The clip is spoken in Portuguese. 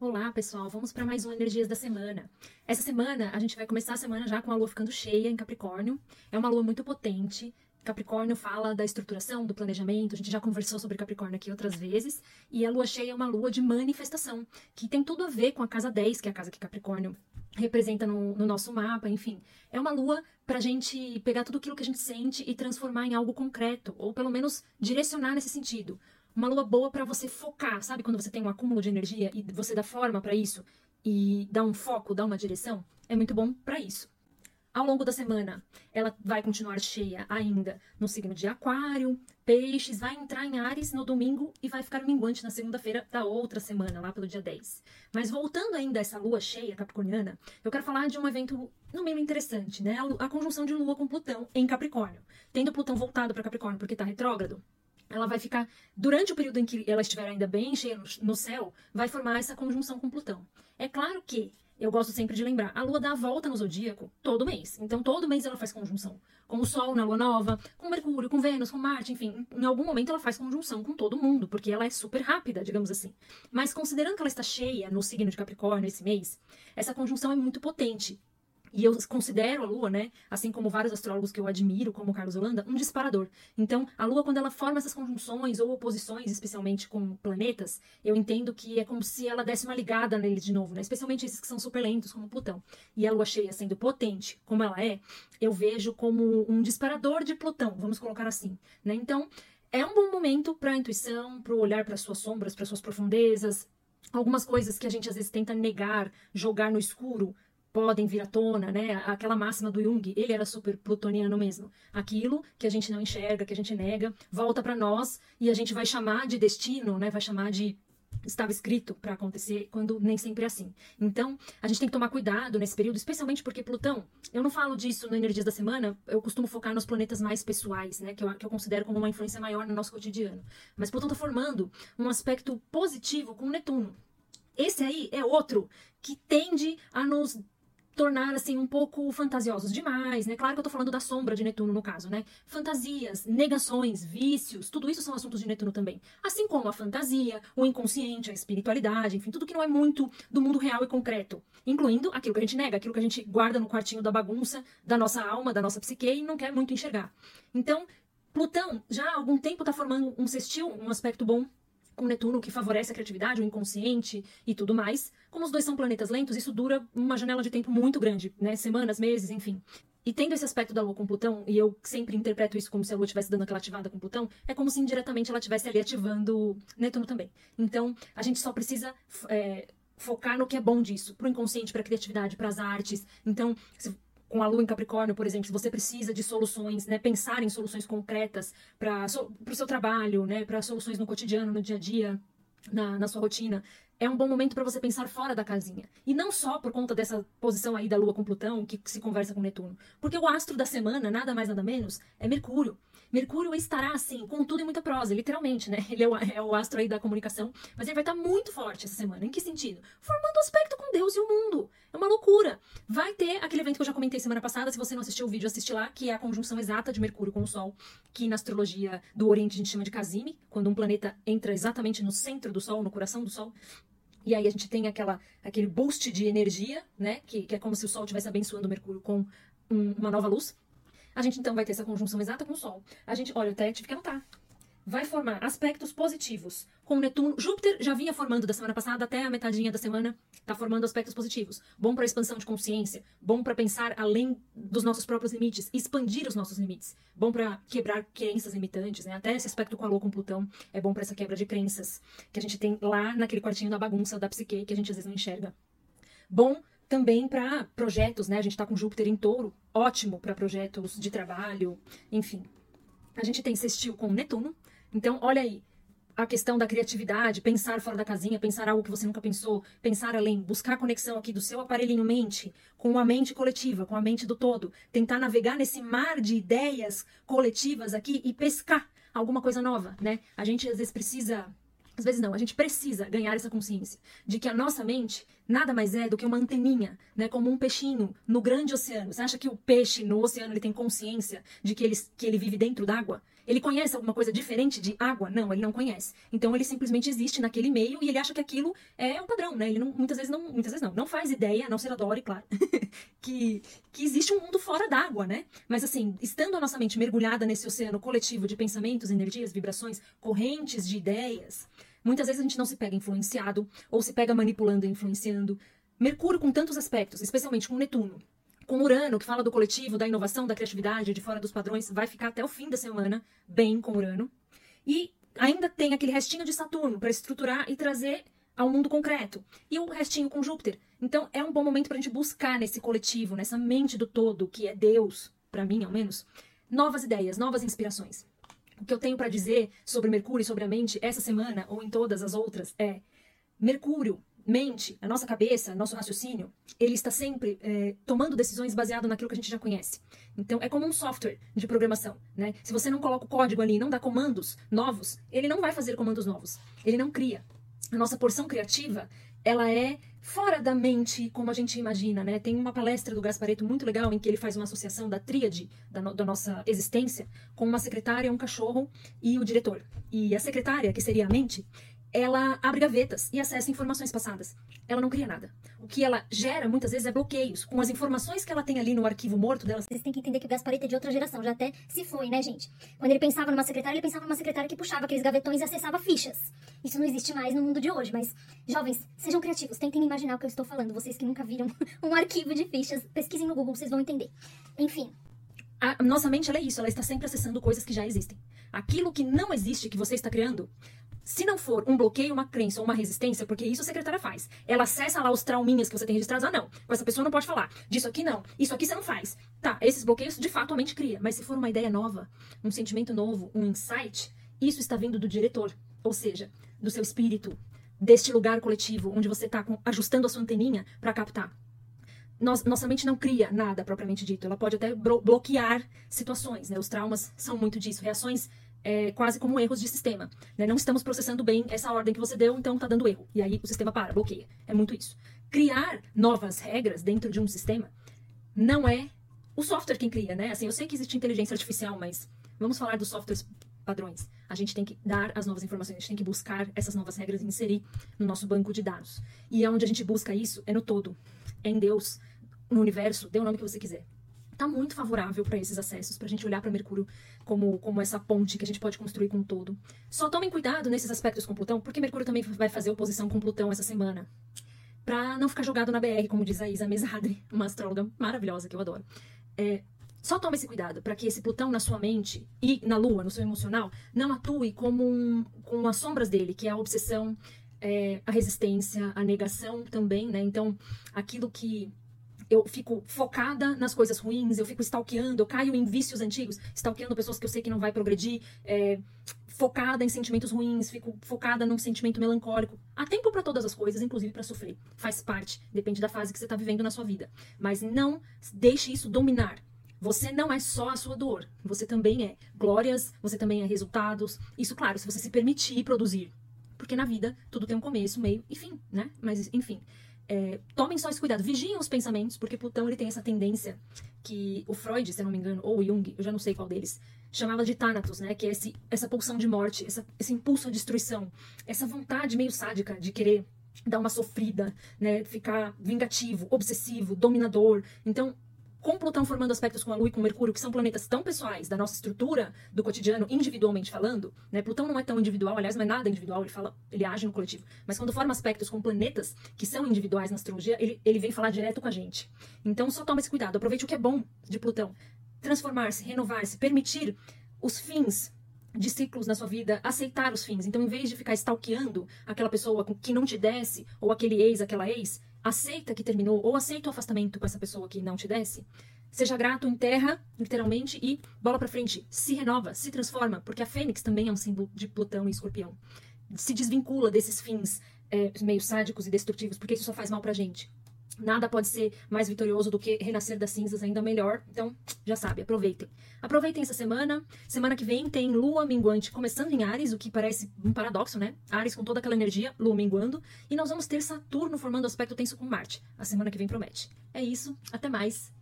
Olá, pessoal. Vamos para mais um Energias da Semana. Essa semana, a gente vai começar a semana já com a lua ficando cheia em Capricórnio. É uma lua muito potente. Capricórnio fala da estruturação, do planejamento. A gente já conversou sobre Capricórnio aqui outras vezes. E a lua cheia é uma lua de manifestação, que tem tudo a ver com a casa 10, que é a casa que Capricórnio representa no, no nosso mapa. Enfim, é uma lua para a gente pegar tudo aquilo que a gente sente e transformar em algo concreto, ou pelo menos direcionar nesse sentido uma lua boa para você focar, sabe? Quando você tem um acúmulo de energia e você dá forma para isso e dá um foco, dá uma direção, é muito bom para isso. Ao longo da semana, ela vai continuar cheia ainda no signo de Aquário, Peixes, vai entrar em Ares no domingo e vai ficar minguante na segunda-feira da outra semana, lá pelo dia 10. Mas voltando ainda a essa lua cheia capricorniana, eu quero falar de um evento no mínimo interessante, né? A conjunção de Lua com Plutão em Capricórnio. Tendo Plutão voltado para Capricórnio porque está retrógrado, ela vai ficar, durante o período em que ela estiver ainda bem cheia no céu, vai formar essa conjunção com Plutão. É claro que, eu gosto sempre de lembrar, a Lua dá a volta no zodíaco todo mês. Então, todo mês ela faz conjunção. Com o Sol na Lua Nova, com Mercúrio, com Vênus, com Marte, enfim. Em algum momento ela faz conjunção com todo mundo, porque ela é super rápida, digamos assim. Mas considerando que ela está cheia no signo de Capricórnio esse mês, essa conjunção é muito potente. E eu considero a Lua, né, assim como vários astrólogos que eu admiro, como Carlos Holanda, um disparador. Então, a Lua, quando ela forma essas conjunções ou oposições, especialmente com planetas, eu entendo que é como se ela desse uma ligada neles de novo, né? Especialmente esses que são super lentos, como Plutão. E a Lua cheia sendo potente, como ela é, eu vejo como um disparador de Plutão, vamos colocar assim, né? Então, é um bom momento para a intuição, para o olhar para suas sombras, para suas profundezas, algumas coisas que a gente às vezes tenta negar, jogar no escuro, podem vir à tona, né? Aquela máxima do Jung, ele era super plutoniano mesmo. Aquilo que a gente não enxerga, que a gente nega, volta para nós e a gente vai chamar de destino, né? Vai chamar de estava escrito para acontecer, quando nem sempre é assim. Então, a gente tem que tomar cuidado nesse período, especialmente porque Plutão, eu não falo disso no Energias da Semana, eu costumo focar nos planetas mais pessoais, né, que eu, que eu considero como uma influência maior no nosso cotidiano. Mas Plutão está formando um aspecto positivo com Netuno. Esse aí é outro que tende a nos tornar assim um pouco fantasiosos demais, né? Claro que eu tô falando da sombra de Netuno no caso, né? Fantasias, negações, vícios, tudo isso são assuntos de Netuno também. Assim como a fantasia, o inconsciente, a espiritualidade, enfim, tudo que não é muito do mundo real e concreto, incluindo aquilo que a gente nega, aquilo que a gente guarda no quartinho da bagunça da nossa alma, da nossa psique e não quer muito enxergar. Então, Plutão já há algum tempo está formando um sextil, um aspecto bom com Netuno, que favorece a criatividade, o inconsciente e tudo mais. Como os dois são planetas lentos, isso dura uma janela de tempo muito grande, né? Semanas, meses, enfim. E tendo esse aspecto da Lua com Plutão, e eu sempre interpreto isso como se a Lua estivesse dando aquela ativada com Plutão, é como se indiretamente ela estivesse ali ativando Netuno também. Então, a gente só precisa é, focar no que é bom disso, pro inconsciente, pra criatividade, para as artes. Então, se com a lua em Capricórnio, por exemplo, se você precisa de soluções, né, pensar em soluções concretas para o seu trabalho, né, para soluções no cotidiano, no dia a dia, na, na sua rotina, é um bom momento para você pensar fora da casinha. E não só por conta dessa posição aí da Lua com Plutão, que se conversa com Netuno. Porque o astro da semana, nada mais nada menos, é Mercúrio. Mercúrio estará, assim, com tudo e muita prosa, literalmente, né? Ele é o, é o astro aí da comunicação, mas ele vai estar muito forte essa semana. Em que sentido? Formando aspecto com Deus e o mundo. É uma loucura. Vai ter aquele evento que eu já comentei semana passada, se você não assistiu o vídeo, assiste lá, que é a conjunção exata de Mercúrio com o Sol, que na astrologia do Oriente a gente chama de Casime, quando um planeta entra exatamente no centro do Sol, no coração do Sol. E aí a gente tem aquela, aquele boost de energia, né? Que, que é como se o Sol estivesse abençoando o Mercúrio com um, uma nova luz. A gente então vai ter essa conjunção exata com o Sol. A gente, olha, eu até tive que anotar vai formar aspectos positivos com Netuno. Júpiter já vinha formando da semana passada até a metadinha da semana, está formando aspectos positivos. Bom para expansão de consciência, bom para pensar além dos nossos próprios limites, expandir os nossos limites. Bom para quebrar crenças limitantes, né? Até esse aspecto com a Lua com Plutão é bom para essa quebra de crenças que a gente tem lá naquele quartinho da bagunça da psique que a gente às vezes não enxerga. Bom também para projetos, né? A gente está com Júpiter em touro, ótimo para projetos de trabalho, enfim. A gente tem sextil com Netuno, então, olha aí, a questão da criatividade, pensar fora da casinha, pensar algo que você nunca pensou, pensar além, buscar conexão aqui do seu aparelhinho mente com a mente coletiva, com a mente do todo, tentar navegar nesse mar de ideias coletivas aqui e pescar alguma coisa nova, né? A gente às vezes precisa às vezes não, a gente precisa ganhar essa consciência de que a nossa mente nada mais é do que uma anteninha, né, como um peixinho no grande oceano. Você acha que o peixe no oceano ele tem consciência de que ele, que ele vive dentro d'água? Ele conhece alguma coisa diferente de água? Não, ele não conhece. Então ele simplesmente existe naquele meio e ele acha que aquilo é um padrão, né? Ele não, muitas vezes não, muitas vezes não, não faz ideia, não ser adore, claro, que, que existe um mundo fora d'água, né? Mas assim, estando a nossa mente mergulhada nesse oceano coletivo de pensamentos, energias, vibrações, correntes de ideias, muitas vezes a gente não se pega influenciado ou se pega manipulando e influenciando. Mercúrio com tantos aspectos, especialmente com Netuno, com Urano, que fala do coletivo, da inovação, da criatividade, de fora dos padrões, vai ficar até o fim da semana bem com Urano. E ainda tem aquele restinho de Saturno para estruturar e trazer ao mundo concreto. E o restinho com Júpiter. Então é um bom momento para a gente buscar nesse coletivo, nessa mente do todo, que é Deus, para mim ao menos, novas ideias, novas inspirações. O que eu tenho para dizer sobre Mercúrio e sobre a mente essa semana ou em todas as outras é Mercúrio mente, a nossa cabeça, nosso raciocínio, ele está sempre é, tomando decisões baseado naquilo que a gente já conhece. Então, é como um software de programação, né? Se você não coloca o código ali, não dá comandos novos, ele não vai fazer comandos novos. Ele não cria. A nossa porção criativa, ela é fora da mente como a gente imagina, né? Tem uma palestra do Gaspareto muito legal em que ele faz uma associação da tríade da, no, da nossa existência com uma secretária, um cachorro e o diretor. E a secretária, que seria a mente, ela abre gavetas e acessa informações passadas. Ela não cria nada. O que ela gera, muitas vezes, é bloqueios. Com as informações que ela tem ali no arquivo morto dela. Vocês têm que entender que o Gasparito é de outra geração, já até se foi, né, gente? Quando ele pensava numa secretária, ele pensava numa secretária que puxava aqueles gavetões e acessava fichas. Isso não existe mais no mundo de hoje, mas, jovens, sejam criativos, tentem imaginar o que eu estou falando. Vocês que nunca viram um arquivo de fichas, pesquisem no Google, vocês vão entender. Enfim, a nossa mente ela é isso, ela está sempre acessando coisas que já existem. Aquilo que não existe, que você está criando, se não for um bloqueio, uma crença ou uma resistência, porque isso a secretária faz. Ela acessa lá os trauminhas que você tem registrados. Ah, não. Com essa pessoa não pode falar. Disso aqui não. Isso aqui você não faz. Tá, esses bloqueios de fato a mente cria. Mas se for uma ideia nova, um sentimento novo, um insight, isso está vindo do diretor. Ou seja, do seu espírito, deste lugar coletivo, onde você está ajustando a sua anteninha para captar. Nós, nossa mente não cria nada propriamente dito. Ela pode até bloquear situações. Né? Os traumas são muito disso. Reações é, quase como erros de sistema. Né? Não estamos processando bem essa ordem que você deu, então está dando erro. E aí o sistema para, bloqueia. É muito isso. Criar novas regras dentro de um sistema não é o software quem cria, né? Assim, eu sei que existe inteligência artificial, mas vamos falar dos softwares padrões. A gente tem que dar as novas informações, a gente tem que buscar essas novas regras e inserir no nosso banco de dados. E onde a gente busca isso é no todo, é em Deus, no universo, dê o nome que você quiser está muito favorável para esses acessos, para a gente olhar para Mercúrio como, como essa ponte que a gente pode construir com todo. Só tomem cuidado nesses aspectos com Plutão, porque Mercúrio também vai fazer oposição com Plutão essa semana. Para não ficar jogado na BR, como diz a Isa Mesadri, uma astróloga maravilhosa que eu adoro. É, só tome esse cuidado para que esse Plutão na sua mente e na Lua, no seu emocional, não atue como um, com as sombras dele, que é a obsessão, é, a resistência, a negação também, né? Então, aquilo que eu fico focada nas coisas ruins, eu fico stalkeando, eu caio em vícios antigos, stalkeando pessoas que eu sei que não vai progredir, é, focada em sentimentos ruins, fico focada num sentimento melancólico. Há tempo para todas as coisas, inclusive para sofrer. Faz parte, depende da fase que você está vivendo na sua vida. Mas não deixe isso dominar. Você não é só a sua dor, você também é glórias, você também é resultados. Isso, claro, se você se permitir produzir. Porque na vida tudo tem um começo, meio e fim, né? Mas, enfim é, tomem só esse cuidado, vigiem os pensamentos, porque Plutão ele tem essa tendência que o Freud, se eu não me engano, ou Jung, eu já não sei qual deles, chamava de Thanatos, né? Que é esse, essa pulsão de morte, essa, esse impulso à destruição, essa vontade meio sádica de querer dar uma sofrida, né? Ficar vingativo, obsessivo, dominador. Então, com Plutão formando aspectos com a Lua e com Mercúrio, que são planetas tão pessoais da nossa estrutura do cotidiano, individualmente falando, né? Plutão não é tão individual, aliás, não é nada individual, ele fala, ele age no coletivo. Mas quando forma aspectos com planetas que são individuais na astrologia, ele, ele vem falar direto com a gente. Então só toma esse cuidado, aproveite o que é bom de Plutão. Transformar-se, renovar-se, permitir os fins de ciclos na sua vida, aceitar os fins. Então, em vez de ficar stalkeando aquela pessoa que não te desce, ou aquele ex, aquela ex, aceita que terminou ou aceita o afastamento com essa pessoa que não te desce, seja grato, enterra, literalmente, e bola para frente. Se renova, se transforma, porque a Fênix também é um símbolo de Plutão e Escorpião. Se desvincula desses fins é, meio sádicos e destrutivos, porque isso só faz mal pra gente. Nada pode ser mais vitorioso do que renascer das cinzas, ainda melhor. Então, já sabe, aproveitem. Aproveitem essa semana. Semana que vem tem Lua minguante começando em Ares, o que parece um paradoxo, né? Ares com toda aquela energia, Lua minguando. E nós vamos ter Saturno formando aspecto tenso com Marte. A semana que vem promete. É isso, até mais.